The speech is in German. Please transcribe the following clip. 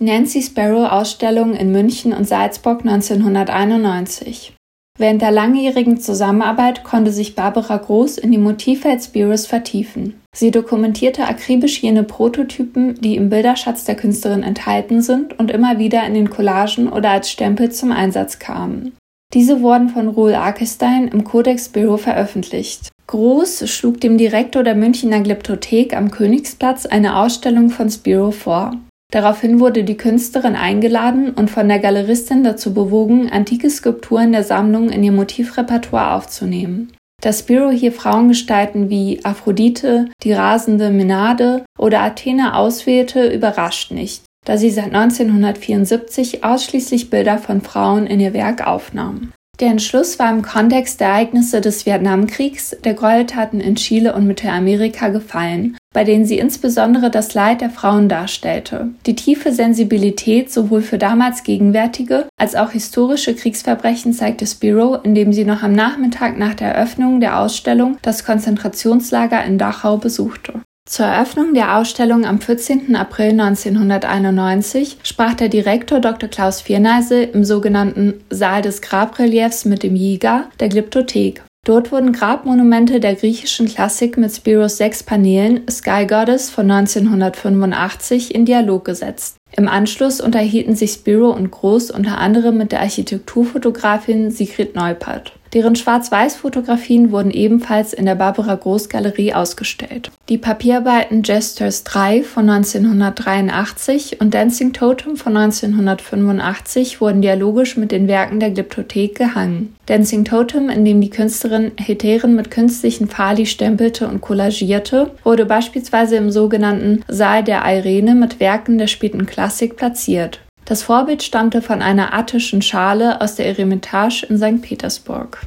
Nancy Sparrow Ausstellung in München und Salzburg 1991. Während der langjährigen Zusammenarbeit konnte sich Barbara Groß in die Motivwelt Sparrows vertiefen. Sie dokumentierte akribisch jene Prototypen, die im Bilderschatz der Künstlerin enthalten sind und immer wieder in den Collagen oder als Stempel zum Einsatz kamen. Diese wurden von Roel Arkestein im Codex Bureau veröffentlicht. Groß schlug dem Direktor der Münchner Glyptothek am Königsplatz eine Ausstellung von Spiro vor. Daraufhin wurde die Künstlerin eingeladen und von der Galeristin dazu bewogen, antike Skulpturen der Sammlung in ihr Motivrepertoire aufzunehmen. Dass Spiro hier Frauengestalten wie Aphrodite, die rasende Menade oder Athene auswählte, überrascht nicht, da sie seit 1974 ausschließlich Bilder von Frauen in ihr Werk aufnahm. Der Entschluss war im Kontext der Ereignisse des Vietnamkriegs, der Gräueltaten in Chile und Mittelamerika gefallen, bei denen sie insbesondere das Leid der Frauen darstellte. Die tiefe Sensibilität sowohl für damals gegenwärtige als auch historische Kriegsverbrechen zeigte Spiro, indem sie noch am Nachmittag nach der Eröffnung der Ausstellung das Konzentrationslager in Dachau besuchte. Zur Eröffnung der Ausstellung am 14. April 1991 sprach der Direktor Dr. Klaus Vierneise im sogenannten Saal des Grabreliefs mit dem Jäger der Glyptothek. Dort wurden Grabmonumente der griechischen Klassik mit Spiros sechs Paneelen Sky Goddess von 1985 in Dialog gesetzt. Im Anschluss unterhielten sich Spiro und Groß unter anderem mit der Architekturfotografin Sigrid Neupert. Deren Schwarz-Weiß-Fotografien wurden ebenfalls in der Barbara Groß Galerie ausgestellt. Die Papierarbeiten Gestures 3 von 1983 und Dancing Totem von 1985 wurden dialogisch mit den Werken der Glyptothek gehangen. Dancing Totem, in dem die Künstlerin Heteren mit künstlichen Fali stempelte und collagierte, wurde beispielsweise im sogenannten Saal der Irene mit Werken der späten Klassik platziert. Das Vorbild stammte von einer attischen Schale aus der Eremitage in St. Petersburg